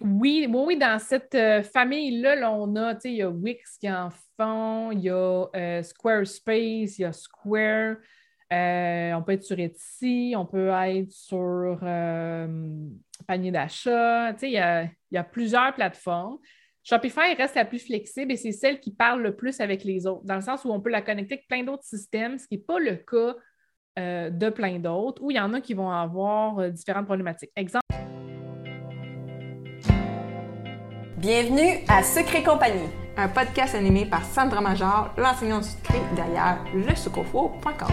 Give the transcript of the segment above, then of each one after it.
Oui, oui, dans cette euh, famille-là, là, on a, tu sais, il y a Wix qui en font, il y a euh, Squarespace, il y a Square, euh, on peut être sur Etsy, on peut être sur panier d'achat, il y a, il y a plusieurs plateformes. Shopify reste la plus flexible et c'est celle qui parle le plus avec les autres, dans le sens où on peut la connecter avec plein d'autres systèmes, ce qui n'est pas le cas de plein d'autres, où il y en a qui vont avoir différentes problématiques. Exemple, Bienvenue à Secret Compagnie, un podcast animé par Sandra Major, l'enseignante du secret derrière lesucofo.com.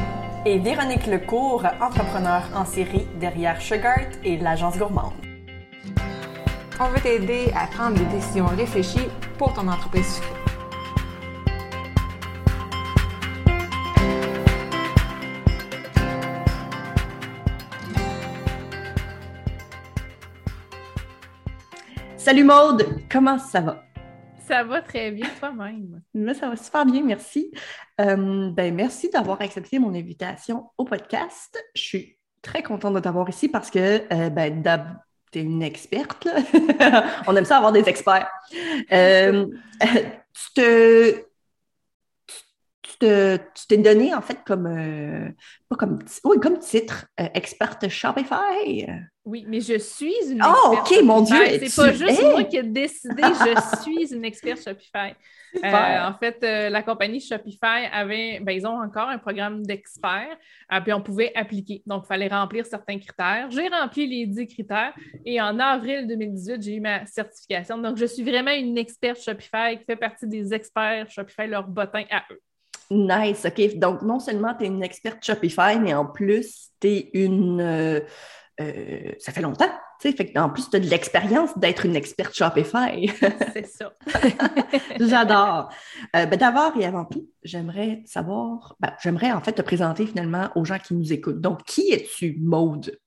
Et Véronique Lecourt, entrepreneur en série derrière Sugart et l'agence gourmande. On veut t'aider à prendre des décisions réfléchies pour ton entreprise sucrée. Salut Maude, comment ça va? Ça va très bien toi-même. Ça va super bien, merci. Euh, ben, merci d'avoir accepté mon invitation au podcast. Je suis très contente de t'avoir ici parce que euh, ben, tu es une experte. On aime ça avoir des experts. Euh, tu te tu t'es donné en fait comme, euh, pas comme, oui, comme titre, euh, experte Shopify. Oui, mais je suis une oh, ok, mon Dieu! C'est pas juste moi qui ai décidé, je suis une experte Shopify. Euh, en fait, la compagnie Shopify avait, ben, ils ont encore un programme d'experts, puis on pouvait appliquer. Donc, il fallait remplir certains critères. J'ai rempli les 10 critères et en avril 2018, j'ai eu ma certification. Donc, je suis vraiment une experte Shopify qui fait partie des experts Shopify, leur bottin à eux. Nice, OK. Donc, non seulement tu es une experte Shopify, mais en plus, tu es une. Euh, euh, ça fait longtemps, tu sais. Fait en plus, tu as de l'expérience d'être une experte Shopify. C'est ça. J'adore. Euh, ben, D'abord et avant tout, j'aimerais savoir, ben, j'aimerais en fait te présenter finalement aux gens qui nous écoutent. Donc, qui es-tu, Maude?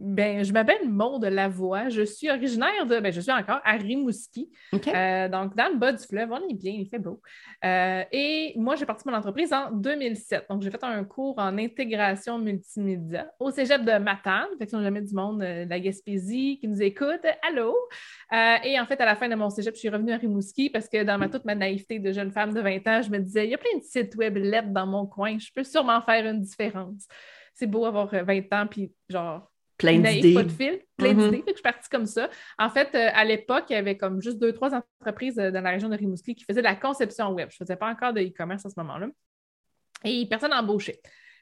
Ben, je m'appelle Maude Lavoie. Je suis originaire de. Ben, je suis encore à Rimouski. Euh, donc, dans le bas du fleuve, on est bien, il fait beau. Euh, et moi, j'ai parti mon entreprise en 2007. Donc, j'ai fait un cours en intégration multimédia au cégep de Matane. Fait que si jamais du monde euh, la Gaspésie qui nous écoute, allô! et en fait, à la fin de mon cégep, je suis revenue à Rimouski parce que dans ma toute ma naïveté de jeune femme de 20 ans, je me disais, il y a plein de sites web lettres dans mon coin, je peux sûrement faire une différence. C'est beau avoir 20 ans, puis genre plein d'idées. pas de fil, plein mm-hmm. d'idées. je suis partie comme ça. En fait, euh, à l'époque, il y avait comme juste deux, trois entreprises euh, dans la région de Rimouski qui faisaient de la conception web. Je ne faisais pas encore de e-commerce à ce moment-là. Et personne n'embauchait.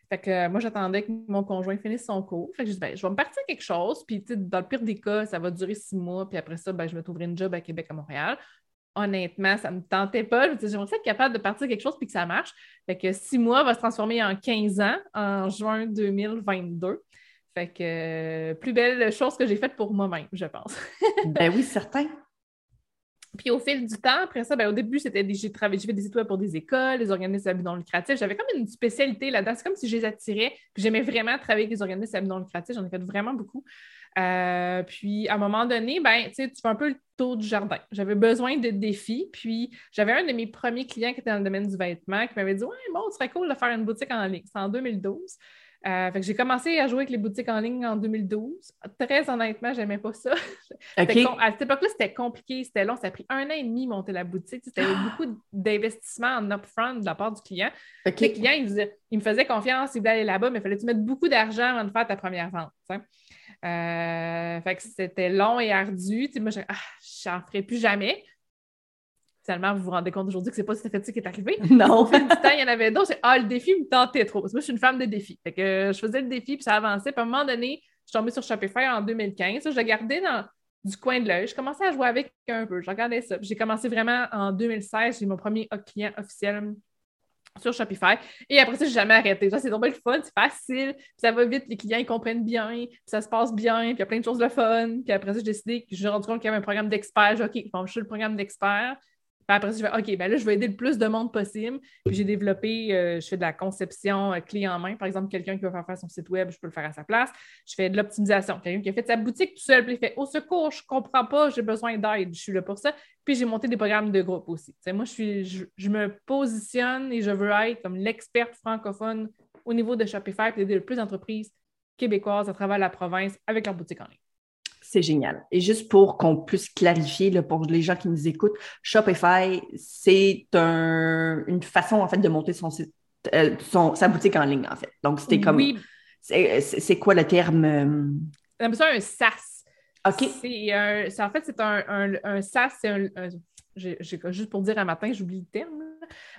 Fait que euh, moi, j'attendais que mon conjoint finisse son cours. Fait que je dis, ben, je vais me partir quelque chose. Puis, dans le pire des cas, ça va durer six mois. Puis après ça, ben, je vais trouver une job à Québec, à Montréal. Honnêtement, ça ne me tentait pas. J'aimerais être capable de partir quelque chose puis que ça marche. Fait que six mois va se transformer en 15 ans en juin 2022. Fait que euh, plus belle chose que j'ai faite pour moi-même, je pense. ben oui, certain. Puis au fil du temps, après ça, ben, au début, c'était j'ai travaillé, j'ai fait des études pour des écoles, des organismes à but non lucratif. J'avais comme une spécialité là-dedans. C'est comme si je les attirais. J'aimais vraiment travailler avec les organismes à but non lucratif. J'en ai fait vraiment beaucoup. Euh, puis à un moment donné, ben, tu fais un peu le tour du jardin. J'avais besoin de défis. Puis j'avais un de mes premiers clients qui était dans le domaine du vêtement qui m'avait dit Ouais, bon, ce serait cool de faire une boutique en ligne. C'est en 2012. Euh, j'ai commencé à jouer avec les boutiques en ligne en 2012. Très honnêtement, j'aimais pas ça. à cette époque-là, c'était compliqué, c'était long. Ça a pris un an et demi monter la boutique. C'était beaucoup d'investissement en upfront de la part du client. Le client, il, me faisait confiance, il voulait aller là-bas, mais il fallait que tu mettes beaucoup d'argent avant de faire ta première vente. Euh, fait que c'était long et ardu. moi, je ah, j'en ferai plus jamais finalement, vous vous rendez compte aujourd'hui que c'est pas cette fait qui est arrivé. Non. Au fil du temps, il y en avait d'autres. Ah, le défi me tentait trop. Parce que moi, je suis une femme de défi. Fait que je faisais le défi, puis ça avançait. Puis à un moment donné, je suis tombée sur Shopify en 2015. Je l'ai gardé dans du coin de l'œil. Je commençais à jouer avec un peu. Je regardais ça. J'ai commencé vraiment en 2016. J'ai mon premier client officiel sur Shopify. Et après ça, j'ai jamais arrêté. Ça, c'est tombé le fun, c'est facile, ça va vite, les clients ils comprennent bien, puis ça se passe bien, puis il y a plein de choses de fun. Puis après ça, j'ai décidé que j'ai rendu compte qu'il y avait un programme d'expert. OK, bon, je suis le programme d'expert après, je vais, OK, ben là, je vais aider le plus de monde possible. Puis j'ai développé, euh, je fais de la conception euh, clé en main. Par exemple, quelqu'un qui va faire, faire son site web, je peux le faire à sa place. Je fais de l'optimisation. Quelqu'un qui a fait sa boutique tout seul, puis il fait Au secours, je ne comprends pas, j'ai besoin d'aide, je suis là pour ça. Puis j'ai monté des programmes de groupe aussi. moi, je, je, me positionne et je veux être comme l'experte francophone au niveau de Shopify, puis aider le plus d'entreprises québécoises à travers la province avec leur boutique en ligne. C'est génial. Et juste pour qu'on puisse clarifier là, pour les gens qui nous écoutent, Shopify, c'est un, une façon en fait de monter son site, euh, son, sa boutique en ligne en fait. Donc c'était comme, Oui, c'est quoi le terme euh? on appelle ça un SaaS. Ok. C'est un- c'est- en fait, c'est un, un, un SaaS, c'est un, juste pour dire un matin, j'oublie le terme,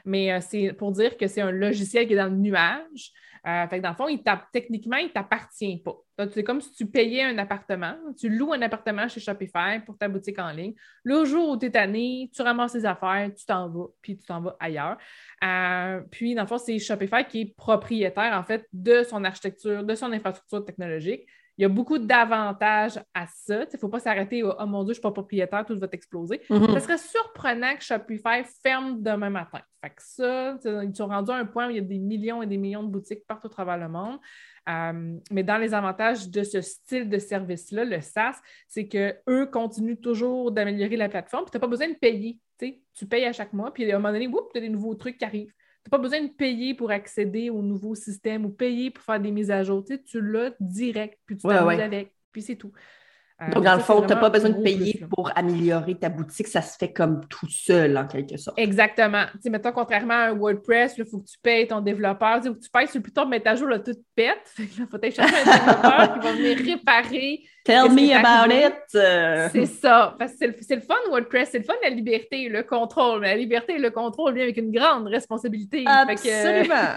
mais euh, c'est pour dire que c'est un logiciel qui est dans le nuage. Euh, fait que dans le fond, il techniquement, il ne t'appartient pas. C'est comme si tu payais un appartement. Tu loues un appartement chez Shopify pour ta boutique en ligne. Le jour où tu es tanné, tu ramasses tes affaires, tu t'en vas, puis tu t'en vas ailleurs. Euh, puis, dans le fond, c'est Shopify qui est propriétaire, en fait, de son architecture, de son infrastructure technologique. Il y a beaucoup d'avantages à ça. Il ne faut pas s'arrêter au Oh mon Dieu, je ne suis pas propriétaire, tout va t'exploser. Mhm. Ça serait surprenant que Shopify ferme demain matin. Fait que ça, ils sont rendus à un point où il y a des millions et des millions de boutiques partout à travers le monde. Euh, mais dans les avantages de ce style de service-là, le SaaS, c'est qu'eux continuent toujours d'améliorer la plateforme. Tu n'as pas besoin de payer. Tu payes à chaque mois, puis à un moment donné, tu as des nouveaux trucs qui arrivent. Tu n'as pas besoin de payer pour accéder au nouveau système ou payer pour faire des mises à jour. Tu, sais, tu l'as direct, puis tu Ouais, t'amuses ouais. avec, puis c'est tout. Euh, Donc, dans le fond, tu n'as pas besoin de payer plus, pour améliorer ta boutique. Ça se fait comme tout seul, en quelque sorte. Exactement. Tu sais, mettons, contrairement à un WordPress, il faut que tu payes ton développeur. Tu sais, faut que tu payes sur le de mettre à jour, là, tout pète. Fait que là, faut aller chercher un développeur qui va venir réparer. Tell me about arrivé? it! C'est ça. Parce que c'est le, le fun, WordPress. C'est le fun, la liberté, le contrôle. Mais la liberté et le contrôle vient avec une grande responsabilité. Absolument!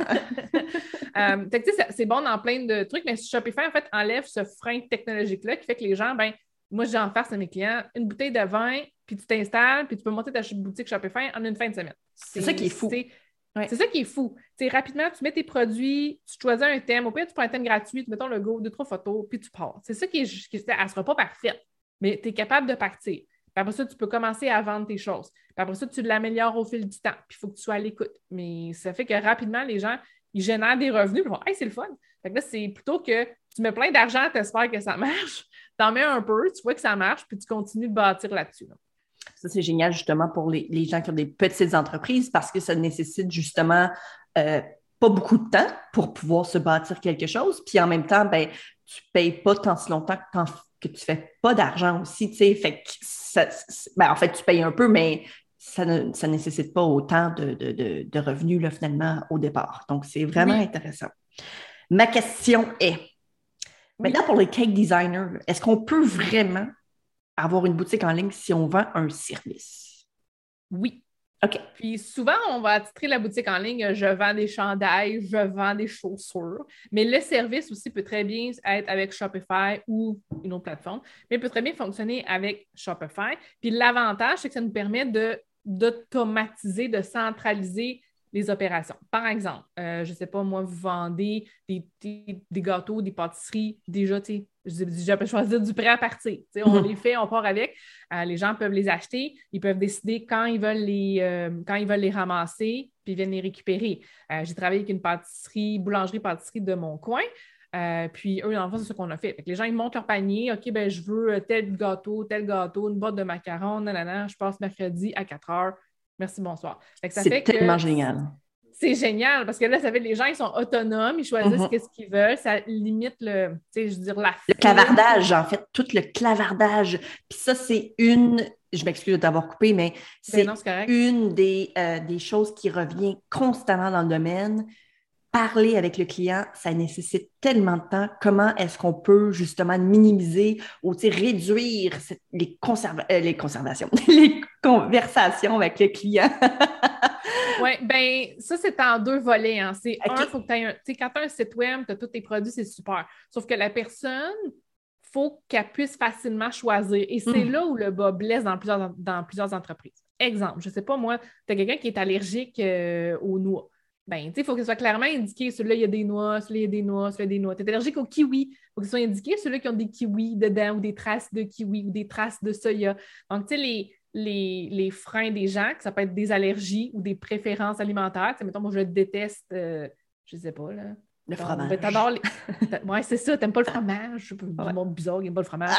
Euh, c'est- bon dans plein de trucs, mais Shopify, en fait, enlève ce frein technologique-là qui fait que les gens, ben, moi, j'ai en face à mes clients une bouteille de vin, puis tu t'installes, puis tu peux monter ta boutique Shopify en une fin de semaine. C'est ça qui est fou. C'est Ouais. ça qui est fou. Tu sais, rapidement, tu mets tes produits, tu choisis un thème, au pire, tu prends un thème gratuit, tu mets ton logo, deux, trois photos, puis tu pars. C'est ça qui est. qui- elle ne sera pas parfaite, mais tu es capable de partir. Puis après ça, tu peux commencer à vendre tes choses. Puis après ça, tu l'améliores au fil du temps. Puis il faut que tu sois à l'écoute. Mais ça fait que rapidement, les gens, ils génèrent des revenus. Ils vont, hey, c'est le fun. Fait que là, c'est plutôt que tu mets plein d'argent, tu espères que ça marche. T'en mets un peu, tu vois que ça marche, puis tu continues de bâtir là-dessus. là. Ça, c'est génial justement pour les, les gens qui ont des petites entreprises parce que ça nécessite justement euh, pas beaucoup de temps pour pouvoir se bâtir quelque chose. Puis en même temps, ben, tu ne payes pas tant si longtemps que, que tu ne fais pas d'argent aussi. tu. Fait que ça- ben, en fait, tu payes un peu, mais ça ne ça nécessite pas autant de, de- de- de revenus là, finalement au départ. Donc, c'est vraiment Oui. intéressant. Ma question est, maintenant pour les cake designers, est-ce qu'on peut vraiment avoir une boutique en ligne si on vend un service? Oui. OK. Puis souvent, on va attitrer la boutique en ligne, je vends des chandails, je vends des chaussures. Mais le service aussi peut très bien être avec Shopify ou une autre plateforme, mais il peut très bien fonctionner avec Shopify. Puis l'avantage, c'est que ça nous permet de, d'automatiser, de centraliser les opérations. Par exemple, euh, je ne sais pas, moi, vous vendez des, des- des gâteaux, des pâtisseries, déjà, tu sais, peux choisir du prêt à partir. Tu sais, on les fait, on part avec. Euh, les gens peuvent les acheter, ils peuvent décider quand ils veulent les, euh, quand ils veulent les ramasser, puis ils viennent les récupérer. J'ai travaillé avec une pâtisserie, boulangerie-pâtisserie de mon coin. Euh, puis eux, dans le fond, c'est ce qu'on a fait. Les gens, ils montent leur panier. OK, ben je veux euh, tel gâteau, tel gâteau, une boîte de macarons, nanana, je passe mercredi à 4 heures. Merci, bonsoir. Fait que ça C'est que tellement génial. c'est génial parce que là, ça fait les gens, ils sont autonomes, ils choisissent Mhm. qu'est-ce qu'ils veulent. Ça limite le, tu sais, je veux dire, la Le clavardage, en fait, tout le clavardage. Puis ça, c'est une, je m'excuse de t'avoir coupé, mais c'est Ben c'est une des, euh, des choses qui revient constamment dans le domaine. Parler avec le client, ça nécessite tellement de temps. Comment est-ce qu'on peut justement minimiser ou réduire cette- les, conserva- euh, les conservations, les conversations avec le client? Oui, ben ça, c'est en deux volets. Hein. C'est Ok. un, faut que tu aies un. Tu sais, quand tu as un site web, tu as tous tes produits, c'est super. Sauf que la personne, faut qu'elle puisse facilement choisir. Et c'est Mhm. là où le bas blesse dans plusieurs, dans plusieurs entreprises. Exemple, je ne sais pas, moi, tu as quelqu'un qui est allergique euh, aux noix. Ben, tu sais, il faut que ce soit clairement indiqué, celui-là, il y a des noix, celui-là, il y a des noix, celui-là, il y a des noix. Tu es allergique aux kiwis, il faut que ce soit indiqué, ceux-là qui ont des kiwis dedans ou des traces de kiwis ou des traces de soya. Donc, tu sais, les, les, les freins des gens, que ça peut être des allergies ou des préférences alimentaires. Sais, mettons, moi, je déteste, euh, je sais pas, là. Le fromage. ben, t'adores les... Ouais, c'est ça, t'aimes pas le fromage? Du Ouais. monde bizarre aime pas le fromage.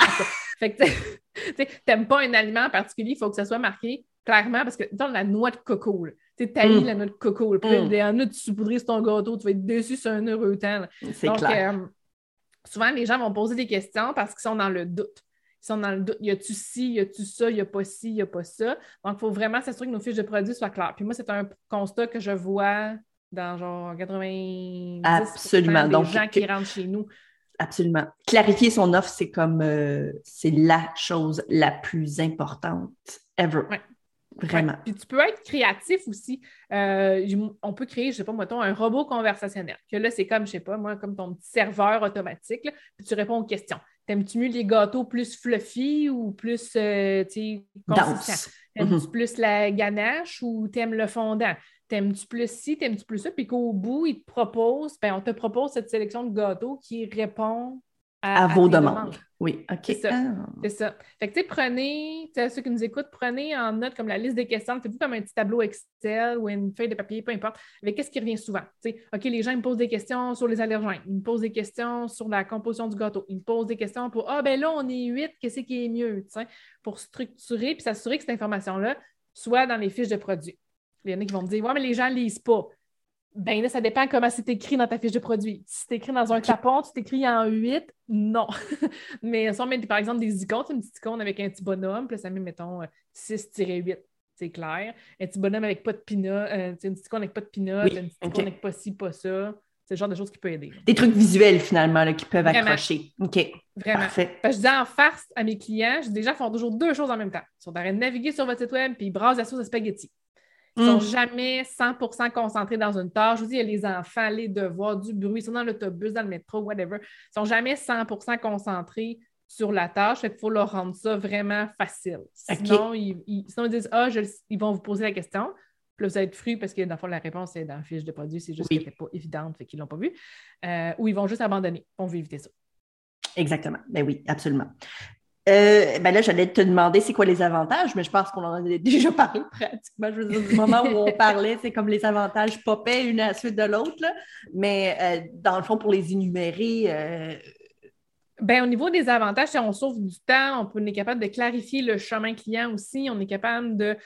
fait que, tu sais, tu sais, t'aimes pas un aliment en particulier, il faut que ça soit marqué clairement parce que, dans la noix de coco, là. Tu sais, Mm. la noix de coco. Puis Mm. il y en a, tu saupoudrais sur ton gâteau, tu vas être déçu sur un heureux temps. C'est Donc, clair. euh, souvent, les gens vont poser des questions parce qu'ils sont dans le doute. Ils sont dans le doute. Y a-tu ci, y a-tu ça, y a pas ci, y a pas ça? Donc, il faut vraiment s'assurer que nos fiches de produits soient claires. Puis moi, c'est un constat que je vois dans genre 90 Absolument. des Donc, gens qui rentrent chez nous. Absolument. Clarifier son offre, c'est comme euh, c'est la chose la plus importante ever. Ouais. Vraiment. Puis tu peux être créatif aussi. Euh, on peut créer, je sais pas, mettons, un robot conversationnel. Que là, c'est comme, je sais pas, moi, comme ton petit serveur automatique. là, puis tu réponds aux questions. T'aimes-tu mieux les gâteaux plus fluffy ou plus, euh, tu consistants? Danse. T'aimes-tu plus la ganache ou t'aimes le fondant? T'aimes-tu plus ci, t'aimes-tu plus ça? Puis qu'au bout, ils te proposent, ben, on te propose cette sélection de gâteaux qui répond à, À vos demandes. Oui, OK. C'est ça. Ah. c'est ça. Fait que, tu sais, prenez, ceux qui nous écoutent, prenez en note comme la liste des questions. Faites-vous comme un petit tableau Excel ou une feuille de papier, peu importe, avec qu'est-ce qui revient souvent? Tu sais, OK, les gens ils me posent des questions sur les allergènes. Ils me posent des questions sur la composition du gâteau. Ils me posent des questions pour Ah, ben là, on est huit, qu'est-ce qui est mieux? Tu sais, pour structurer puis s'assurer que cette information-là soit dans les fiches de produits. Il y en a qui vont me dire Ouais, mais les gens ne lisent pas. Ben là, ça dépend comment c'est écrit dans ta fiche de produit. Si c'est écrit dans un tapon, tu t'écris en 8, non. Mais si on met par exemple des icônes, une petite icône avec un petit bonhomme, puis là, ça met, mettons, euh, 6-8, c'est clair. Un petit bonhomme avec pas de pinot, euh, une petite icône avec pas de pinot, Oui, une petite icône avec pas ci, pas ça. C'est le genre de choses qui peut aider. Des trucs visuels, finalement, là, qui peuvent Vraiment. accrocher. OK. Vraiment. Parfait. Parce que je dis en farce à mes clients, je dis, les gens font toujours deux choses en même temps. Ils sont en train de naviguer sur votre site web, puis ils brassent la sauce à spaghetti. Ils Mm. sont jamais 100% concentrés dans une tâche. Je vous dis, il y a les enfants, les devoirs, du bruit, ils sont dans l'autobus, dans le métro, whatever. Ils sont jamais 100% concentrés sur la tâche. Fait qu'il faut leur rendre ça vraiment facile. Sinon, ils, ils- sinon, ils disent, ah, je ils vont vous poser la question. Puis là, vous être fruits parce que dans le fond, la réponse est dans la fiche de produit. C'est juste Oui. qu'elle n'était pas évidente, fait qu'ils ne l'ont pas vu. Euh, ou ils vont juste abandonner. On veut éviter ça. Exactement. Ben oui, absolument. Euh, ben là, j'allais te demander c'est quoi les avantages, mais je pense qu'on en a déjà parlé pratiquement. Je veux dire, du moment où on parlait, c'est comme les avantages popaient une à la suite de l'autre. là. Mais euh, dans le fond, pour les énumérer, euh, Ben, au niveau des avantages, si on sauve du temps, on, peut- on est capable de clarifier le chemin client aussi. On est capable de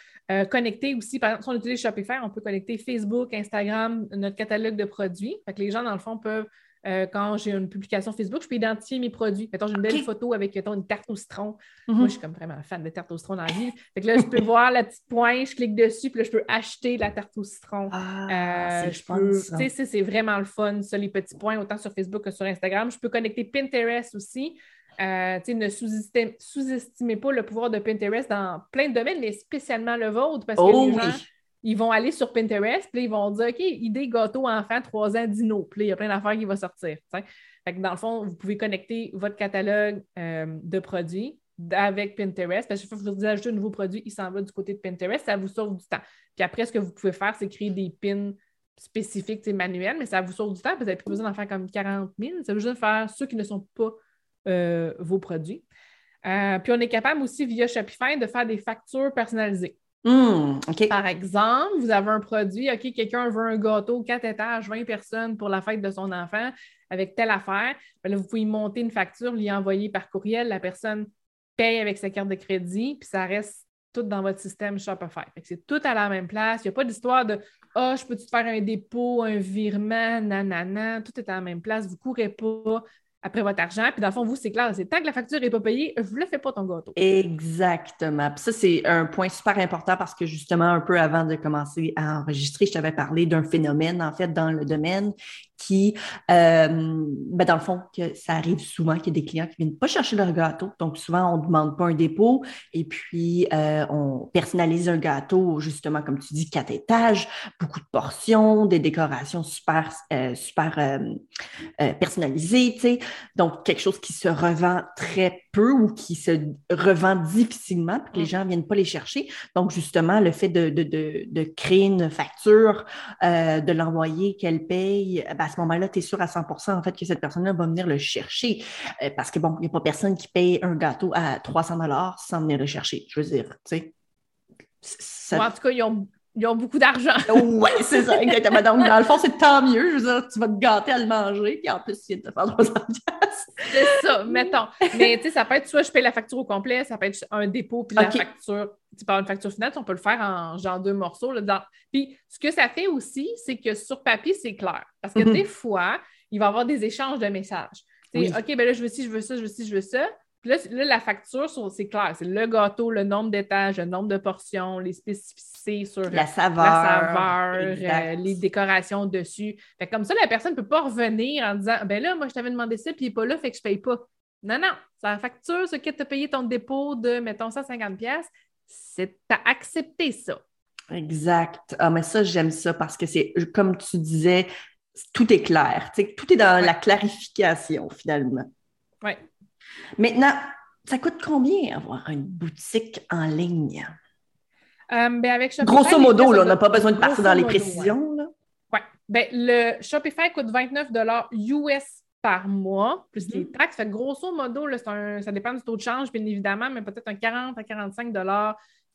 connecter aussi. Par exemple, si on utilise Shopify, on peut connecter Facebook, Instagram, notre catalogue de produits. Fait que les gens, dans le fond, peuvent, euh, quand j'ai une publication Facebook, je peux identifier mes produits. Mettons, j'ai une belle photo avec mettons, une tarte au citron. Mhm. Moi, je suis comme vraiment fan de tarte au citron dans la vie. Fait que là, je peux voir la petite pointe, je clique dessus, puis là, je peux acheter la tarte au citron. ah, Euh, c'est je peux- c'est- vraiment le fun, ça, les petits points, autant sur Facebook que sur Instagram. Je peux connecter Pinterest aussi. Euh, ne sous-estimez pas le pouvoir de Pinterest dans plein de domaines, mais spécialement le vôtre, parce que Oh les oui. Ils vont aller sur Pinterest, puis ils vont dire, OK, idée gâteau enfant, 3 ans, dino. Puis il y a plein d'affaires qui vont sortir. dans le fond, vous pouvez connecter votre catalogue euh, de produits avec Pinterest. Parce que chaque fois que vous ajoutez un nouveau produit, il s'en va du côté de Pinterest, ça vous sauve du temps. Puis après, ce que vous pouvez faire, c'est créer des pins spécifiques, manuels, mais ça vous sauve du temps, vous n'avez plus besoin d'en faire comme 40 000. Ça veut juste faire ceux qui ne sont pas euh, vos produits. Euh, puis on est capable aussi, via Shopify, de faire des factures personnalisées. OK. Par exemple, vous avez un produit, OK, quelqu'un veut un gâteau, 4 étages, 20 personnes pour la fête de son enfant avec telle affaire. Ben vous pouvez monter une facture, lui envoyer par courriel. La personne paye avec sa carte de crédit, puis ça reste tout dans votre système Shopify. C'est tout à la même place. Il n'y a pas d'histoire de Ah, je peux-tu te faire un dépôt, un virement, nanana. Tout est à la même place. Vous ne courez pas après votre argent. Puis dans le fond, vous, c'est clair, c'est tant que la facture n'est pas payée, je ne le fais pas ton gâteau. Exactement. Puis ça, c'est un point super important parce que justement, un peu avant de commencer à enregistrer, je t'avais parlé d'un phénomène, en fait, dans le domaine qui, euh, ben, dans le fond, que ça arrive souvent qu'il y a des clients qui viennent pas chercher leur gâteau. Donc, souvent, on ne demande pas un dépôt et puis euh, on personnalise un gâteau, justement, comme tu dis, quatre étages, beaucoup de portions, des décorations super, euh, super euh, euh, personnalisées, tu sais. Donc, quelque chose qui se revend très peu ou qui se revend difficilement, puis que les Mm. gens ne viennent pas les chercher. Donc, justement, le fait de, de, de, de créer une facture, euh, de l'envoyer, qu'elle paye, ben, à ce moment-là, tu es sûr à 100 en fait que cette personne-là va venir le chercher. Euh, parce que, bon, il n'y a pas personne qui paye un gâteau à 300 sans venir le chercher. Je veux dire, tu sais. ça- en tout cas, ils ont, ils ont beaucoup d'argent. Ouais, c'est ça, exactement. Donc, dans le fond, c'est tant mieux. Je veux dire, tu vas te gâter à le manger, puis en plus, tu viens de te faire 300 piastres. C'est ça, mettons. Mais tu sais, ça peut être soit je paye la facture au complet, ça peut être un dépôt, puis la facture, tu parles une facture finale, on peut le faire en genre deux morceaux. Là, dedans. Puis ce que ça fait aussi, c'est que sur papier, c'est clair. Parce que Mhm. des fois, il va y avoir des échanges de messages. Tu sais, Oui. OK, ben là, je veux ci, je veux ça, je veux ci, je veux ça. Puis là, là, la facture, c'est clair. C'est le gâteau, le nombre d'étages, le nombre de portions, les spécificités sur La la saveur. euh, les décorations dessus. Fait comme ça, la personne ne peut pas revenir en disant Ben là, moi, je t'avais demandé ça, puis il n'est pas là, fait que je ne paye pas. Non, non. C'est la facture, ce que tu as payé ton dépôt de, mettons, 150$, c'est t'as accepté ça. Exact. Ah, mais ça, j'aime ça parce que c'est, comme tu disais, tout est clair. Tout est dans Ouais. la clarification, finalement. Oui. Maintenant, ça coûte combien avoir une boutique en ligne? Euh, ben, avec Shopify, Grosso modo, là, on n'a pas besoin de partir dans les modo, ouais. précisions. là. Ouais. Ben, le Shopify coûte 29 US par mois, plus les taxes. Fait que grosso modo, là, un- ça dépend du taux de change, bien évidemment, mais peut-être un 40 à 45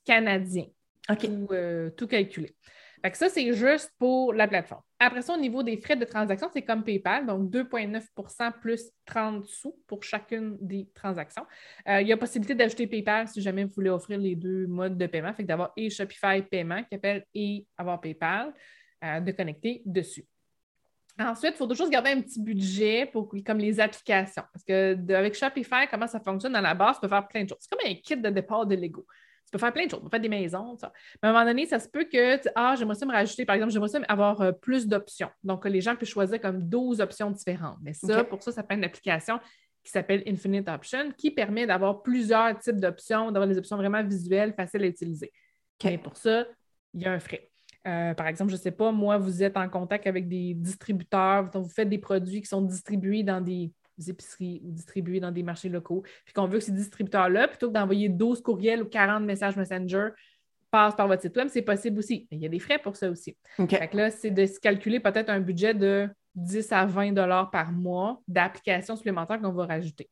canadiens, OK. tout, euh, tout calculé. Fait que ça, c'est juste pour la plateforme. Après ça, au niveau des frais de transaction, c'est comme PayPal, donc 2,9% plus 30 sous pour chacune des transactions. Euh, il y a possibilité d'ajouter PayPal si jamais vous voulez offrir les deux modes de paiement, fait d'avoir et Shopify paiement qui appelle et avoir PayPal, euh, de connecter dessus. Ensuite, il faut toujours garder un petit budget pour comme les applications. Parce que avec Shopify, comment ça fonctionne dans la base, tu peux faire plein de choses. C'est comme un kit de départ de Lego. Peux faire plein de choses. Tu peux faire des maisons. ça. Mais à un moment donné, ça se peut que, tu- ah, j'aimerais ça me rajouter, par exemple, j'aimerais ça avoir euh, plus d'options. Donc, les gens puissent choisir comme 12 options différentes. Mais ça, pour ça, ça prend une application qui s'appelle Infinite Option, qui permet d'avoir plusieurs types d'options, d'avoir des options vraiment visuelles, faciles à utiliser. Mais pour ça, il y a un frais. Euh, par exemple, je ne sais pas, moi, vous êtes en contact avec des distributeurs, vous faites des produits qui sont distribués dans des épiceries ou distribués dans des marchés locaux, puis qu'on veut que ces distributeurs-là, plutôt que d'envoyer 12 courriels ou 40 messages Messenger, passent par votre site web, c'est possible aussi. Mais il y a des frais pour ça aussi. OK. Fait que là, c'est de se calculer peut-être un budget de 10 à 20 dollars par mois d'applications supplémentaires qu'on va rajouter.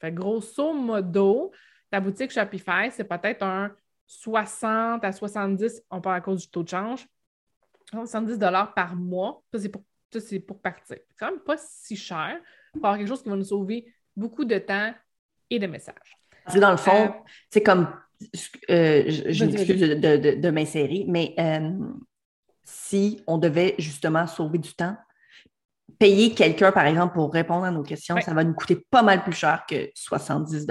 Fait que grosso modo, ta boutique Shopify, c'est peut-être un 60 à 70, on parle à cause du taux de change, 70 dollars par mois. Ça, c'est pour, ça, c'est pour partir. C'est quand même pas si cher pour avoir quelque chose qui va nous sauver beaucoup de temps et de messages. Parce que dans le fond, Euh, c'est comme, euh, je, m'excuse de, de, de, de m'insérer, mais euh, si on devait justement sauver du temps, payer quelqu'un, par exemple, pour répondre à nos questions, Ouais. ça va nous coûter pas mal plus cher que 70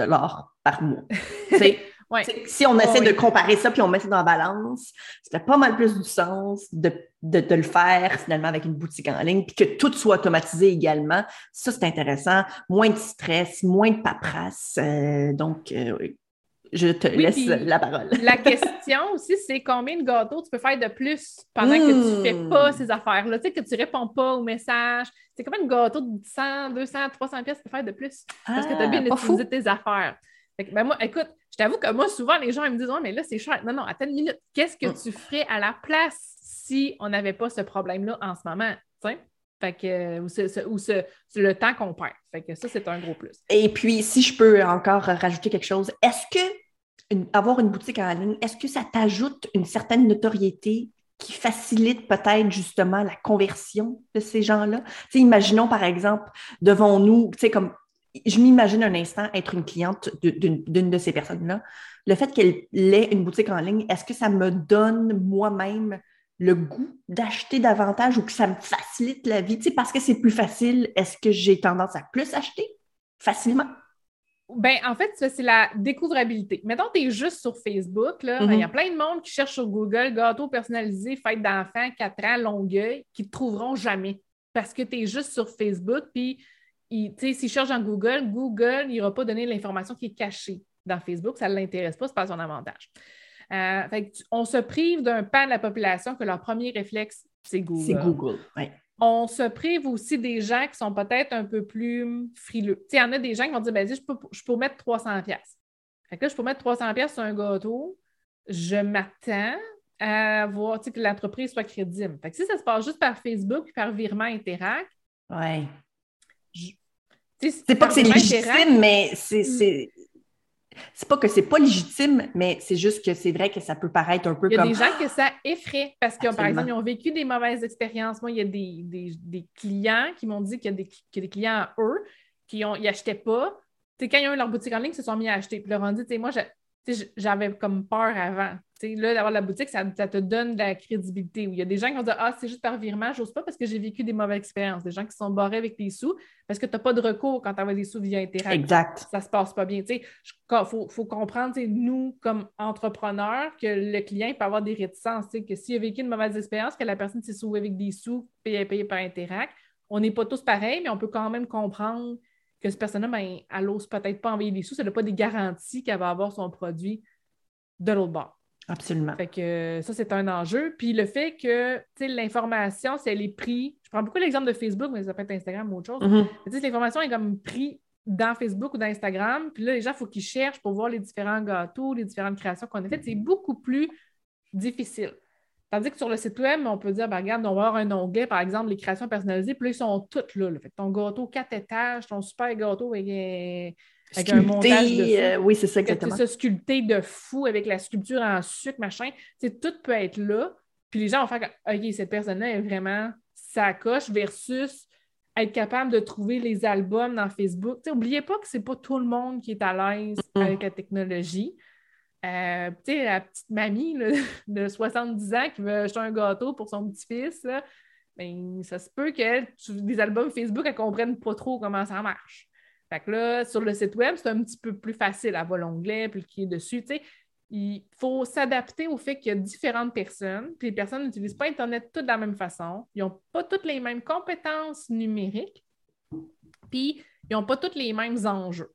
par mois. Ouais. si on essaie de comparer ça puis on met ça dans la balance, ça fait pas mal plus du sens de, de, de le faire finalement avec une boutique en ligne puis que tout soit automatisé également. Ça, c'est intéressant. Moins de stress, moins de paperasse. Euh, donc, euh, je te Oui, laisse la parole. La question aussi, c'est combien de gâteaux tu peux faire de plus pendant que tu ne fais Mm. pas ces affaires-là? Tu sais, que tu ne réponds pas aux messages. C'est combien de gâteaux de 100, 200, 300 pièces tu peux faire de plus? Parce que tu as bien Ah, pas fou. utilisé tes affaires. Fait que, ben moi, écoute, je t'avoue que moi, souvent, les gens ils me disent Ouais, mais là, c'est cher. Non, non, attends une minute. Qu'est-ce que Mm. tu ferais à la place si on n'avait pas ce problème-là en ce moment? Tu sais? Fait que, ou, ce- ce- ou ce- le temps qu'on perd. Fait que ça, c'est un gros plus. Et puis, si je peux encore rajouter quelque chose, est-ce que une- avoir une boutique en ligne, est-ce que ça t'ajoute une certaine notoriété qui facilite peut-être justement la conversion de ces gens-là? Imaginons par exemple, devant nous, tu sais, comme je m'imagine un instant être une cliente d'une de ces personnes-là. Le fait qu'elle ait une boutique en ligne, est-ce que ça me donne moi-même le goût d'acheter davantage ou que ça me facilite la vie? Tu sais, parce que c'est plus facile, est-ce que j'ai tendance à plus acheter facilement? Ben, en fait, c'est la découvrabilité. Mettons, tu es juste sur Facebook, là, ben, il y a plein de monde qui cherche sur Google gâteau personnalisé, fête d'enfants, 4 ans, Longueuil, qui ne te trouveront jamais parce que tu es juste sur Facebook. Puis, il- tu sais, s'ils cherchent dans Google, Google n'ira pas donner l'information qui est cachée dans Facebook. Ça ne l'intéresse pas, c'est pas son avantage. Euh, fait on se prive d'un pan de la population que leur premier réflexe, c'est Google. C'est Google. on se prive aussi des gens qui sont peut-être un peu plus frileux. Il y en a des gens qui vont dire ben, je, peux, je peux mettre 300$. pièces. Fait que là, je peux mettre 300$ pièces sur un gâteau. Je m'attends à voir que l'entreprise soit crédible. Fait que si ça se passe juste par Facebook par virement Interact, Ouais. sais, C'est pas que c'est légitime, mais c'est. c'est... C'est pas que c'est pas légitime, mais c'est juste que c'est vrai que ça peut paraître un peu Il y a comme. des gens que ça effraie parce que, par exemple, ils ont vécu des mauvaises expériences. Moi, il y a des, des- des clients qui m'ont dit qu'il y a des, qu'il y a des clients à eux qui ont, ils achetaient pas. Quand ils ont eu leur boutique en ligne, ils se sont mis à acheter. Puis leur ont dit, tu sais, moi, j'avais comme peur avant. Là, d'avoir la boutique, ça, ça te donne de la crédibilité. Il y a des gens qui vont dire Ah, c'est juste par virement, j'ose pas parce que j'ai vécu des mauvaises expériences. Des gens qui sont barrés avec tes sous parce que tu n'as pas de recours quand tu envoies des sous via Interact. Exact. Ça se passe pas bien. Il faut, faut comprendre, nous, comme entrepreneurs, que le client peut avoir des réticences. Que s'il a vécu une mauvaise expérience, que la personne s'est sauvée avec des sous payés, payés par Interact, on n'est pas tous pareils, mais on peut quand même comprendre que ce personne-là, ben, elle n'ose peut-être pas envoyer des sous, ça n'a pas des garanties qu'elle va avoir son produit de l'autre bord. Absolument. Fait que ça, c'est un enjeu. Puis le fait que l'information, si elle est prise, je prends beaucoup l'exemple de Facebook, mais ça peut être Instagram ou autre chose. Mhm. L'information est comme prise dans Facebook ou dans Instagram. Puis là, les gens, il faut qu'ils cherchent pour voir les différents gâteaux, les différentes créations qu'on a faites. C'est beaucoup plus difficile. Tandis que sur le site web, on peut dire, ben, regarde, on va avoir un onglet, par exemple, les créations personnalisées, puis là, ils sont toutes là. Fait ton gâteau quatre étages, ton super gâteau avec, un montage de euh, oui, c'est ça, exactement. Ça sculpté de fou avec la sculpture en sucre, machin. tout peut être là. Puis les gens vont faire, OK, cette personne-là est vraiment sa coche versus être capable de trouver les albums dans Facebook. N'oubliez pas que ce n'est pas tout le monde qui est à l'aise avec la technologie. Euh, tu sais, la petite mamie de 70 ans qui veut acheter un gâteau pour son petit-fils, ben, ça se peut qu'elle, des albums Facebook, elle ne comprenne pas trop comment ça marche. Fait que là, sur le site web, c'est un petit peu plus facile. à voir l'onglet, puis est dessus. Il faut s'adapter au fait qu'il y a différentes personnes, puis les personnes n'utilisent pas Internet toutes de la même façon. Ils n'ont pas toutes les mêmes compétences numériques, puis ils n'ont pas tous les mêmes enjeux.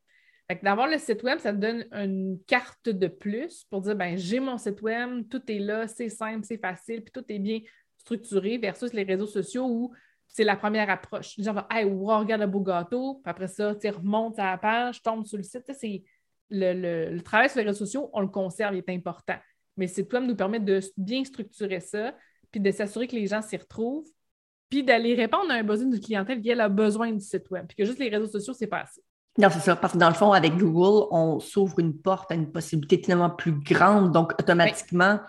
D'avoir le site web, ça te donne une carte de plus pour dire ben j'ai mon site web, tout est là, c'est simple, c'est facile, puis tout est bien structuré versus les réseaux sociaux où c'est la première approche. Les gens vont Hey, wow, regarde le beau gâteau, puis après ça, tu remontes à la page, tombe sur le site. C'est le, le, travail sur les réseaux sociaux, on le conserve, il est important. Mais le site web nous permet de bien structurer ça, puis de s'assurer que les gens s'y retrouvent, puis d'aller répondre à un besoin de clientèle qui a besoin du site web, puis que juste les réseaux sociaux, c'est pas assez. Non, c'est ça. Parce que dans le fond, avec Google, on s'ouvre une porte à une possibilité tellement plus grande. Donc, automatiquement,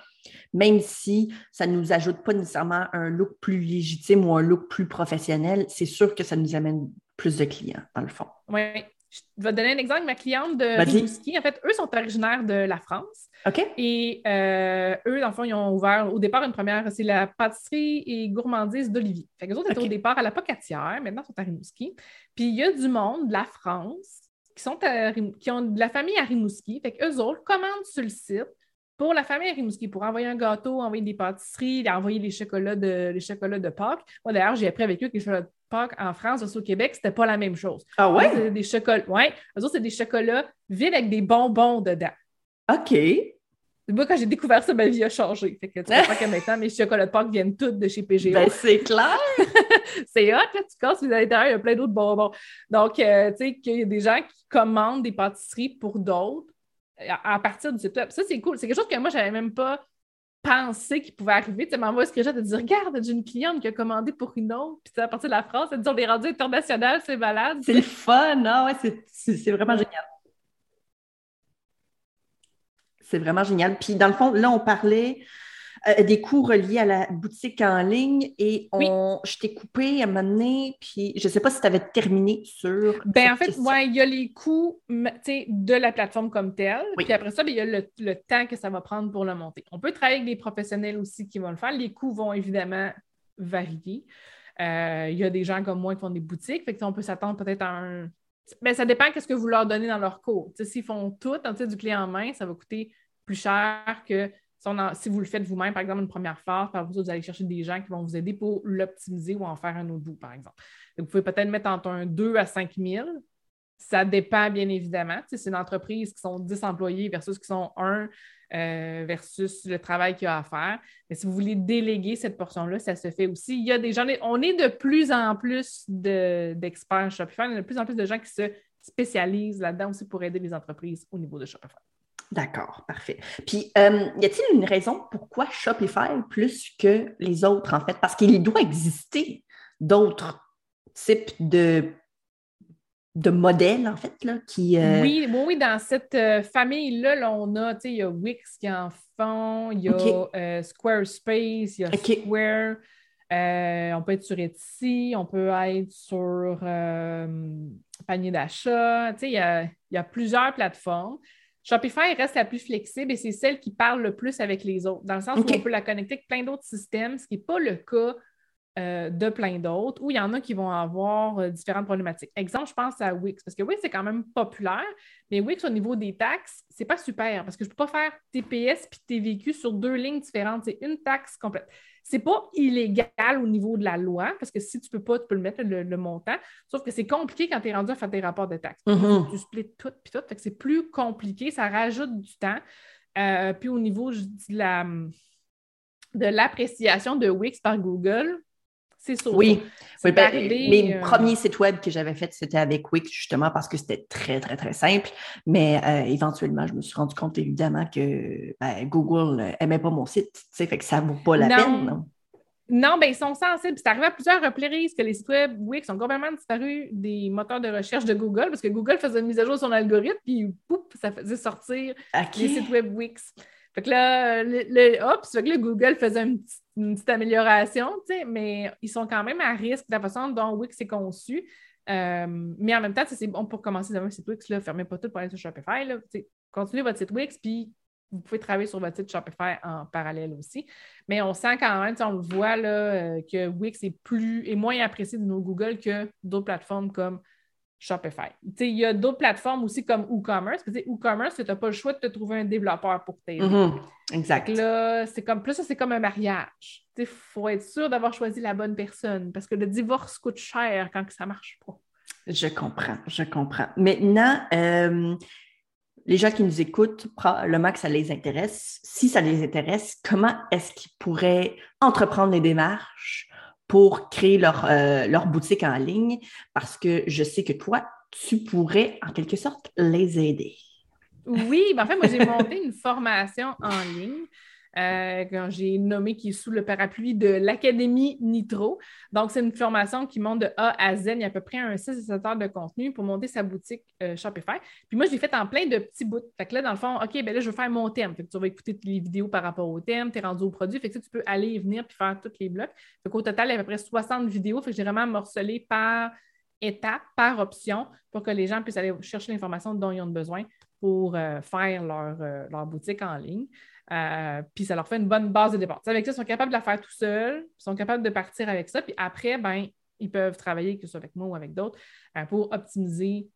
même si ça ne nous ajoute pas nécessairement un look plus légitime ou un look plus professionnel, c'est sûr que ça nous amène plus de clients, dans le fond. Oui. Je vais te donner un exemple. Ma cliente de Rimouski, en fait, eux sont originaires de la France. OK. Et euh, eux, dans le fond, ils ont ouvert au départ une première, c'est la pâtisserie et gourmandise d'Olivier. Fait que autres étaient au départ à la Pocatière, maintenant ils sont à Rimouski. Puis il y a du monde de la France qui, sont qui ont de la famille à Rimouski. Fait qu'eux autres commandent sur le site pour la famille Rimouski, pour envoyer un gâteau, envoyer des pâtisseries, envoyer les chocolats de, les chocolats de Pâques. Moi, d'ailleurs, j'ai appris avec eux que les chocolats de Pâques en France versus au Québec, c'était pas la même chose. Ah ouais? C'est des chocolats. Ouais. Eux autres, c'est des chocolats vides avec des bonbons dedans. OK. Moi, quand j'ai découvert ça, ma vie a changé. Fait que tu comprends que maintenant, mes chocolats de Pâques viennent tous de chez PGO. Ben, c'est clair! c'est hot, là, tu casses, à l'intérieur, il y a plein d'autres bonbons. Donc, euh, tu sais, qu'il y a des gens qui commandent des pâtisseries pour d'autres à, partir du site web. Ça, c'est cool. C'est quelque chose que moi, je n'avais même pas pensé qu'il pouvait arriver. Tu m'envoies ce que j'ai te dire Regarde, j'ai une cliente qui a commandé pour une autre. Puis à partir de la France, elle dit On est rendu international, c'est malade. C'est le fun, non? Ouais, c'est vraiment génial. C'est vraiment génial. Puis dans le fond, là, on parlait euh, des coûts reliés à la boutique en ligne et on, je t'ai coupé à un moment donné, puis je ne sais pas si tu avais terminé sur. Ben, en fait, ouais, il y a les coûts de la plateforme comme telle. Puis après ça, ben, il y a le, temps que ça va prendre pour le monter. On peut travailler avec des professionnels aussi qui vont le faire. Les coûts vont évidemment varier. Euh, il y a des gens comme moi qui font des boutiques, fait que, on peut s'attendre peut-être à un. Ben, ça dépend de ce que vous leur donnez dans leur cours. S'ils font tout, en du clé en main, ça va coûter plus cher que si, vous le faites vous-même, par exemple, une première phase, par vous, vous allez chercher des gens qui vont vous aider pour l'optimiser ou en faire un autre bout, par exemple. vous pouvez peut-être mettre entre un 2 à 5 000. Ça dépend, bien évidemment. c'est une entreprise qui sont 10 employés versus qui sont 1 euh, versus le travail qu'il y a à faire. Mais si vous voulez déléguer cette portion-là, ça se fait aussi. Il y a des gens, on est de plus en plus d'experts Shopify, il y a de plus en plus de gens qui se spécialisent là-dedans aussi pour aider les entreprises au niveau de Shopify. D'accord, parfait. Puis, euh, y a-t-il une raison pourquoi Shopify plus que les autres, en fait? Parce qu'il doit exister d'autres types de, de modèles, en fait, là, qui... Euh, oui, oui, dans cette euh, famille-là, on a, tu sais, il y a Wix qui en font, il y a Squarespace, il y a Square, on peut être sur Etsy, on peut être sur panier d'achat, tu sais, il y a, y a plusieurs plateformes. Shopify reste la plus flexible et c'est celle qui parle le plus avec les autres, dans le sens où on peut la connecter avec plein d'autres systèmes, ce qui n'est pas le cas euh, de plein d'autres, où il y en a qui vont avoir euh, différentes problématiques. Exemple, je pense à Wix, parce que Wix, c'est quand même populaire, mais Wix, au niveau des taxes, c'est pas super, parce que je ne peux pas faire TPS puis TVQ sur deux lignes différentes. C'est une taxe complète. C'est pas illégal au niveau de la loi, parce que si tu peux pas, tu peux le mettre le, le montant. Sauf que c'est compliqué quand tu es rendu à faire tes rapports de taxes. Mhm. Tu splits tout, puis tout. Fait que c'est plus compliqué, ça rajoute du temps. Euh, puis au niveau je dis, de la- de l'appréciation de Wix par Google, c'est sûr. Oui, Oui, ben, arrivé, mes euh, premiers sites web que j'avais fait, c'était avec Wix, justement, parce que c'était très, très, très simple. Mais euh, éventuellement, je me suis rendu compte, évidemment, que ben, Google n'aimait pas mon site. tu sais, Fait que ça ne vaut pas la Non. peine. non? Non, ben ils sont sensibles. C'est arrivé à plusieurs reprises que les sites web Wix ont complètement disparu des moteurs de recherche de Google parce que Google faisait une mise à jour de son algorithme, puis poup, ça faisait sortir les sites web Wix. Fait que là, le, le- hop, que là, Google faisait une petite, amélioration, mais ils sont quand même à risque de la façon dont Wix est conçu. Euh, mais en même temps, c'est bon pour commencer dans un site Wix, là, fermez pas tout pour aller sur Shopify. Là, continuez votre site Wix, puis vous pouvez travailler sur votre site Shopify en parallèle aussi. Mais on sent quand même, on le voit là, euh, que Wix est plus est moins apprécié de nos Google que d'autres plateformes comme Shopify. Il y a d'autres plateformes aussi comme WooCommerce. WooCommerce, tu n'as pas le choix de te trouver un développeur pour t'aider. Mhm. Fait Exact. là, c'est comme plus ça, c'est comme un mariage. Il faut être sûr d'avoir choisi la bonne personne parce que le divorce coûte cher quand ça marche pas. Je comprends, je comprends. Maintenant, euh, les gens qui nous écoutent, probablement que ça les intéresse. Si ça les intéresse, comment est-ce qu'ils pourraient entreprendre les démarches? Pour créer leur, euh, leur boutique en ligne? Parce que je sais que toi, tu pourrais, en quelque sorte, les aider. Oui, ben en fait, moi, j'ai monté une formation en ligne. Euh, quand j'ai nommé qui est sous le parapluie de l'Académie Nitro. Donc, c'est une formation qui monte de A à Z. Il y a à peu près un 6 à 7 heures de contenu pour monter sa boutique euh, Shopify. Puis moi, je l'ai fait en plein de petits bouts. Fait que là, dans le fond, OK, ben là, je veux faire mon thème. Fait que tu vas écouter les vidéos par rapport au thème, tu es rendu au produit. Fait que tu peux aller et venir puis faire tous les blocs. Fait qu'au total, il y a à peu près 60 vidéos. Fait que j'ai vraiment morcelé par étape, par option, pour que les gens puissent aller chercher l'information dont ils ont besoin pour euh, faire leur, leur boutique en ligne. Euh, puis ça leur fait une bonne base de départ. Avec ça, ils sont capables de la faire tout seuls, ils sont capables de partir avec ça, puis après, ben, ils peuvent travailler, que ce soit avec moi ou avec d'autres, euh, pour optimiser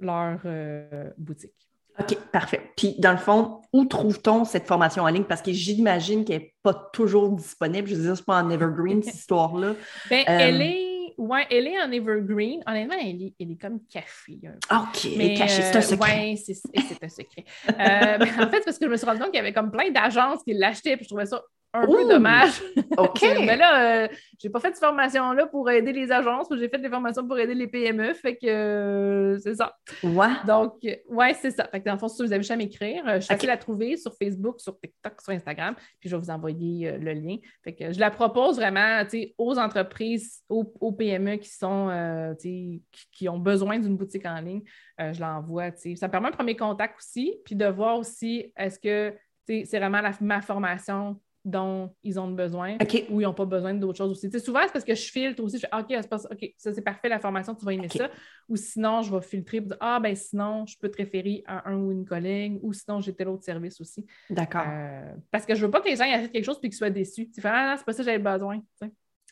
leur euh, boutique. OK, parfait. Puis, dans le fond, où trouve-t-on cette formation en ligne? Parce que j'imagine qu'elle n'est pas toujours disponible. Je veux dire, c'est pas en Evergreen, cette histoire-là. Ben, elle est. Ouais, elle est en Evergreen. Honnêtement, elle est, elle est comme un peu. OK, Mais, caché, c'est un euh, secret. ouais, c'est un secret. Euh, en fait, parce que je me suis rendu compte qu'il y avait comme plein d'agences qui l'achetaient, puis je trouvais ça un peu dommage. OK. Mais là, euh, j'ai pas fait de formation là pour aider les agences, j'ai fait des formations pour aider les PME, fait que euh, c'est ça. Ouais. Donc, ouais, c'est ça. Fait que dans le fond, si vous avez jamais m'écrire, euh, je suis Ok. facile à trouver sur Facebook, sur TikTok, sur Instagram, puis je vais vous envoyer euh, le lien. Fait que je la propose vraiment, aux entreprises, aux, aux PME qui sont, qui, qui ont besoin d'une boutique en ligne. Je l'envoie. Ça me permet un premier contact aussi, puis de voir aussi est-ce que, c'est vraiment la- ma formation dont ils ont besoin ou ils n'ont pas besoin d'autres choses aussi. Tu sais, souvent, c'est parce que je filtre aussi. Je fais, OK, ça. OK, ça, c'est parfait, la formation, tu vas aimer ça. Ou sinon, je vais filtrer pour dire, ah, ben sinon, je peux te référer à un ou une collègue, ou sinon, j'ai tel autre service aussi. D'accord. Euh, parce que je veux pas que les gens achètent quelque chose puis qu'ils soient déçus. Tu fais, ah, non, c'est pas ça que j'avais besoin.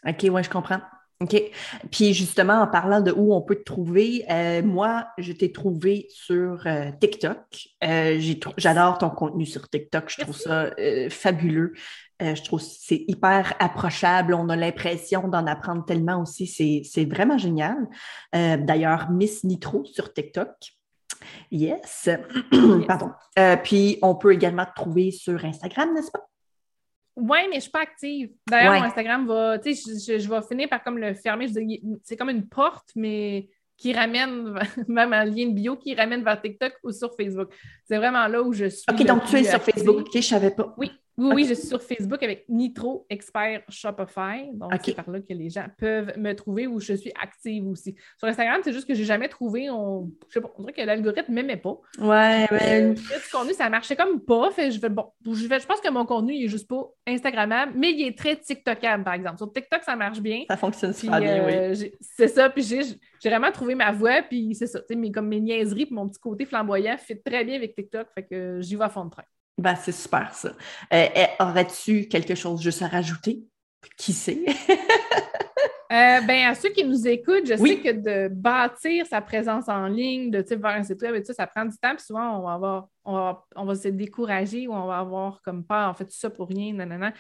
OK, ouais, je comprends. OK. Puis justement, en parlant de où on peut te trouver, euh, moi, je t'ai trouvé sur euh, TikTok. Euh, J'adore ton contenu sur TikTok. Je trouve ça fabuleux. Je trouve que c'est hyper approchable. On a l'impression d'en apprendre tellement aussi. C'est vraiment génial. D'ailleurs, Miss Nitro sur TikTok. Yes. Pardon. Puis, on peut également te trouver sur Instagram, n'est-ce pas? Oui, mais je suis pas active. D'ailleurs, Ouais. mon Instagram va, tu sais, je, je- vais finir par comme le fermer. C'est comme une porte, mais qui ramène, même un lien de bio qui ramène vers TikTok ou sur Facebook. C'est vraiment là où je suis. OK, donc tu es sur. Facebook. OK, je savais pas. Oui, Oui, oui, je suis sur Facebook avec Nitro Expert Shopify. Donc, c'est par là que les gens peuvent me trouver où je suis active aussi. Sur Instagram, c'est juste que j'ai jamais trouvé. On, je sais pas, on dirait que l'algorithme m'aimait pas. Ouais, Euh, ouais. du contenu, ça marchait comme pas. Fait, je, fais, bon, je, fais- je pense que mon contenu, il est juste pas Instagrammable, mais il est très TikTokable, par exemple. Sur TikTok, ça marche bien. Ça fonctionne super bien, oui. euh, c'est ça, puis j'ai vraiment trouvé ma voix, puis c'est ça, mes, comme mes niaiseries, puis mon petit côté flamboyant fit très bien avec TikTok, fait que j'y vais à fond de train. Ben, c'est super, ça. Euh, eh, Aurais-tu quelque chose juste à rajouter? Qui sait? Euh, ben, à ceux qui nous écoutent, je Oui. sais que de bâtir sa présence en ligne, de sais, faire un site web et tout ça, ça prend du temps. Puis souvent, on va avoir, on va, on va se décourager ou on va avoir comme peur, en fait, tout ça pour rien, nanana.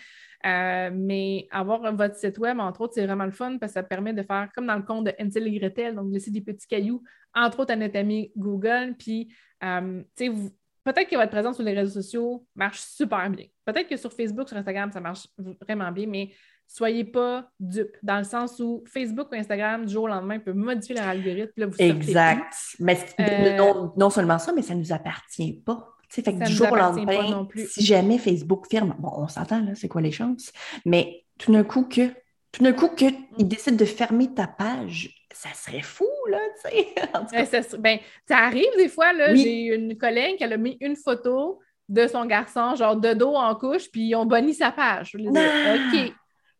Euh, mais avoir votre site web, entre autres, c'est vraiment le fun parce que ça permet de faire comme dans le compte de Ansel et Gretel, donc laisser des petits cailloux, entre autres à notre ami Google. Puis, euh, tu sais, vous- peut-être que votre présence sur les réseaux sociaux marche super bien. Peut-être que sur Facebook, sur Instagram, ça marche vraiment bien, mais soyez pas dupes, dans le sens où Facebook ou Instagram, du jour au lendemain, peut modifier leur algorithme. Là, vous. Exact. Mais Euh, non, non seulement ça, mais ça ne nous appartient pas. Tu sais, fait que du jour au lendemain, non plus. si jamais Facebook ferme, bon, on s'entend, là, c'est quoi les chances? Mais tout d'un coup que tout d'un coup qu'ils décident de fermer ta page, ça serait fou, là, tu sais. En tout cas, ça, se- ben, ça arrive des fois, là, Oui. j'ai une collègue qui a mis une photo de son garçon, genre de dos en couche, puis ils ont banni sa page. Je lui dis, Ah! OK,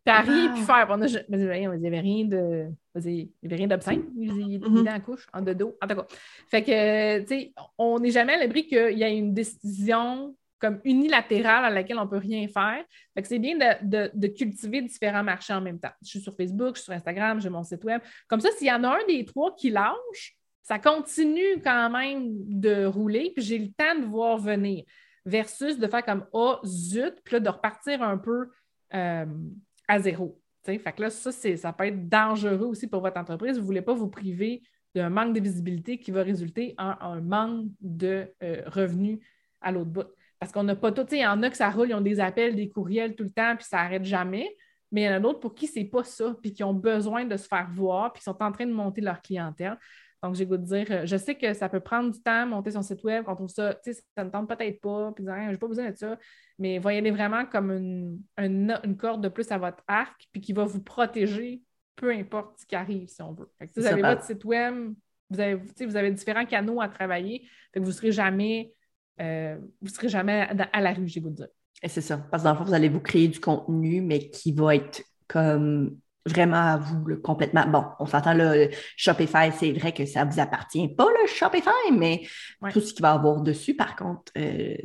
t'as rien Ah! pu faire. Puis On a, je- il n'y avait rien de. Il n'y avait rien d'obscène. Il, Mhm. était en couche, en de dos. En tout cas. Fait que, tu sais, on n'est jamais à l'abri qu'il y ait une décision comme unilatérale à laquelle on ne peut rien faire. Fait que c'est bien de, cultiver différents marchés en même temps. Je suis sur Facebook, je suis sur Instagram, j'ai mon site web. Comme ça, s'il y en a un des trois qui lâche, ça continue quand même de rouler, puis j'ai le temps de voir venir. Versus de faire comme Oh, zut, puis là, de repartir un peu euh, à zéro. Fait que là, ça, c'est- ça peut être dangereux aussi pour votre entreprise. Vous ne voulez pas vous priver d'un manque de visibilité qui va résulter en un manque de euh, revenus à l'autre bout. Parce qu'on n'a pas tout. tu sais, Il y en a que ça roule, ils ont des appels, des courriels tout le temps, puis ça n'arrête jamais. Mais il y en a d'autres pour qui c'est pas ça, puis qui ont besoin de se faire voir, puis qui sont en train de monter leur clientèle. Donc, j'ai goût de dire, euh, je sais que ça peut prendre du temps, monter son site web, quand on trouve ça, tu sais, ça ne tente peut-être pas, puis dire, Hein, j'ai pas besoin de ça, mais voyez-les vraiment comme une, une, une corde de plus à votre arc, puis qui va vous protéger, peu importe ce qui arrive, si on veut. Fait que, si vous avez votre site web, vous avez, vous avez différents canaux à travailler, fait que vous ne serez jamais, euh, vous serez jamais à, la rue, j'ai goût de dire. Et c'est ça. Parce que dans le fond, vous allez vous créer du contenu, mais qui va être comme vraiment à vous, là, complètement. Bon, on s'entend là, le Shopify, c'est vrai que ça ne vous appartient pas, le Shopify, mais Ouais. tout ce qu'il va y avoir dessus, par contre, euh,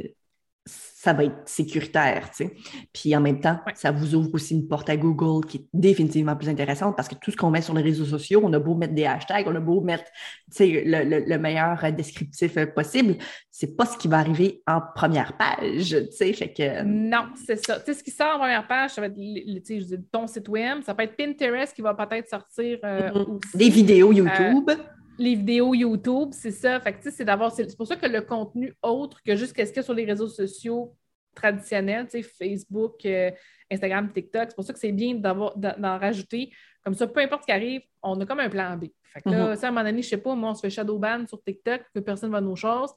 ça va être sécuritaire, tu sais. Puis en même temps, Ouais. ça vous ouvre aussi une porte à Google qui est définitivement plus intéressante parce que tout ce qu'on met sur les réseaux sociaux, on a beau mettre des hashtags, on a beau mettre, tu sais, le, le- le meilleur euh, descriptif euh, possible, c'est pas ce qui va arriver en première page, tu sais. Fait que... Non, c'est ça. Tu sais, ce qui sort en première page, ça va être tu sais, ton site web. Ça peut être Pinterest qui va peut-être sortir euh, Mhm. aussi. Des vidéos YouTube. Les vidéos YouTube, c'est ça. Fait que, c'est d'avoir. C'est c'est pour ça que le contenu autre que juste qu'est-ce qu'il y a sur les réseaux sociaux traditionnels, Facebook, euh, Instagram, TikTok, c'est pour ça que c'est bien d'avoir d'en rajouter. Comme ça, peu importe ce qui arrive, on a comme un plan B. Fait que là, ça, à un moment donné, je sais pas, moi, on se fait shadow ban sur TikTok, que personne ne voit nos choses.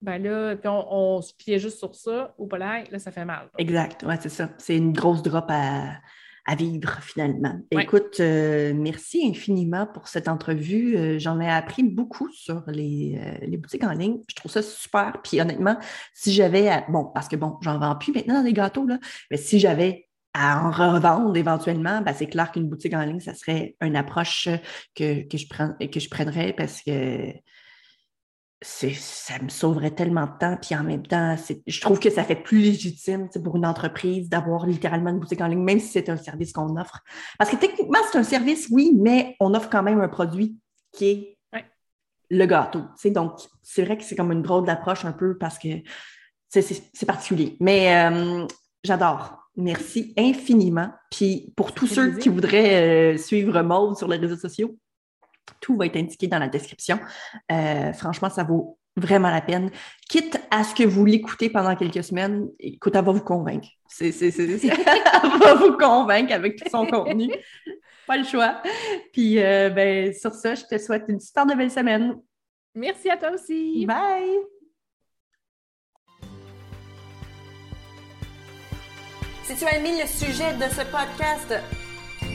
Ben là, puis on, on se fiait juste sur ça, au polaire, là, ça fait mal. Exact, ouais, c'est ça. C'est une grosse drop à, à vivre finalement. Ouais. Écoute, euh, merci infiniment pour cette entrevue. Euh, J'en ai appris beaucoup sur les, euh, les boutiques en ligne. Je trouve ça super. Puis honnêtement, si j'avais, à- bon, parce que bon, j'en vends plus maintenant dans les gâteaux, là, mais si j'avais à en revendre éventuellement, ben, c'est clair qu'une boutique en ligne, ça serait une approche que, que, je, prends, que je prendrais parce que c'est, ça me sauverait tellement de temps. Puis en même temps, je trouve que ça fait plus légitime pour une entreprise d'avoir littéralement une boutique en ligne, même si c'est un service qu'on offre. Parce que techniquement, c'est un service, oui, mais on offre quand même un produit qui est Ouais. le gâteau. Donc, c'est vrai que c'est comme une drôle d'approche un peu parce que c'est, particulier. Mais euh, j'adore. Merci infiniment. Puis pour tous ceux plaisir. qui voudraient euh, suivre Maude sur les réseaux sociaux, tout va être indiqué dans la description. Euh, franchement, ça vaut vraiment la peine. Quitte à ce que vous l'écoutez pendant quelques semaines, écoute, elle va vous convaincre. C'est, c'est, c'est- c'est- elle va vous convaincre avec tout son contenu. Pas le choix. Puis, euh, ben, sur ça, je te souhaite une super de belle semaine. Merci à toi aussi. Bye! Si tu as aimé le sujet de ce podcast,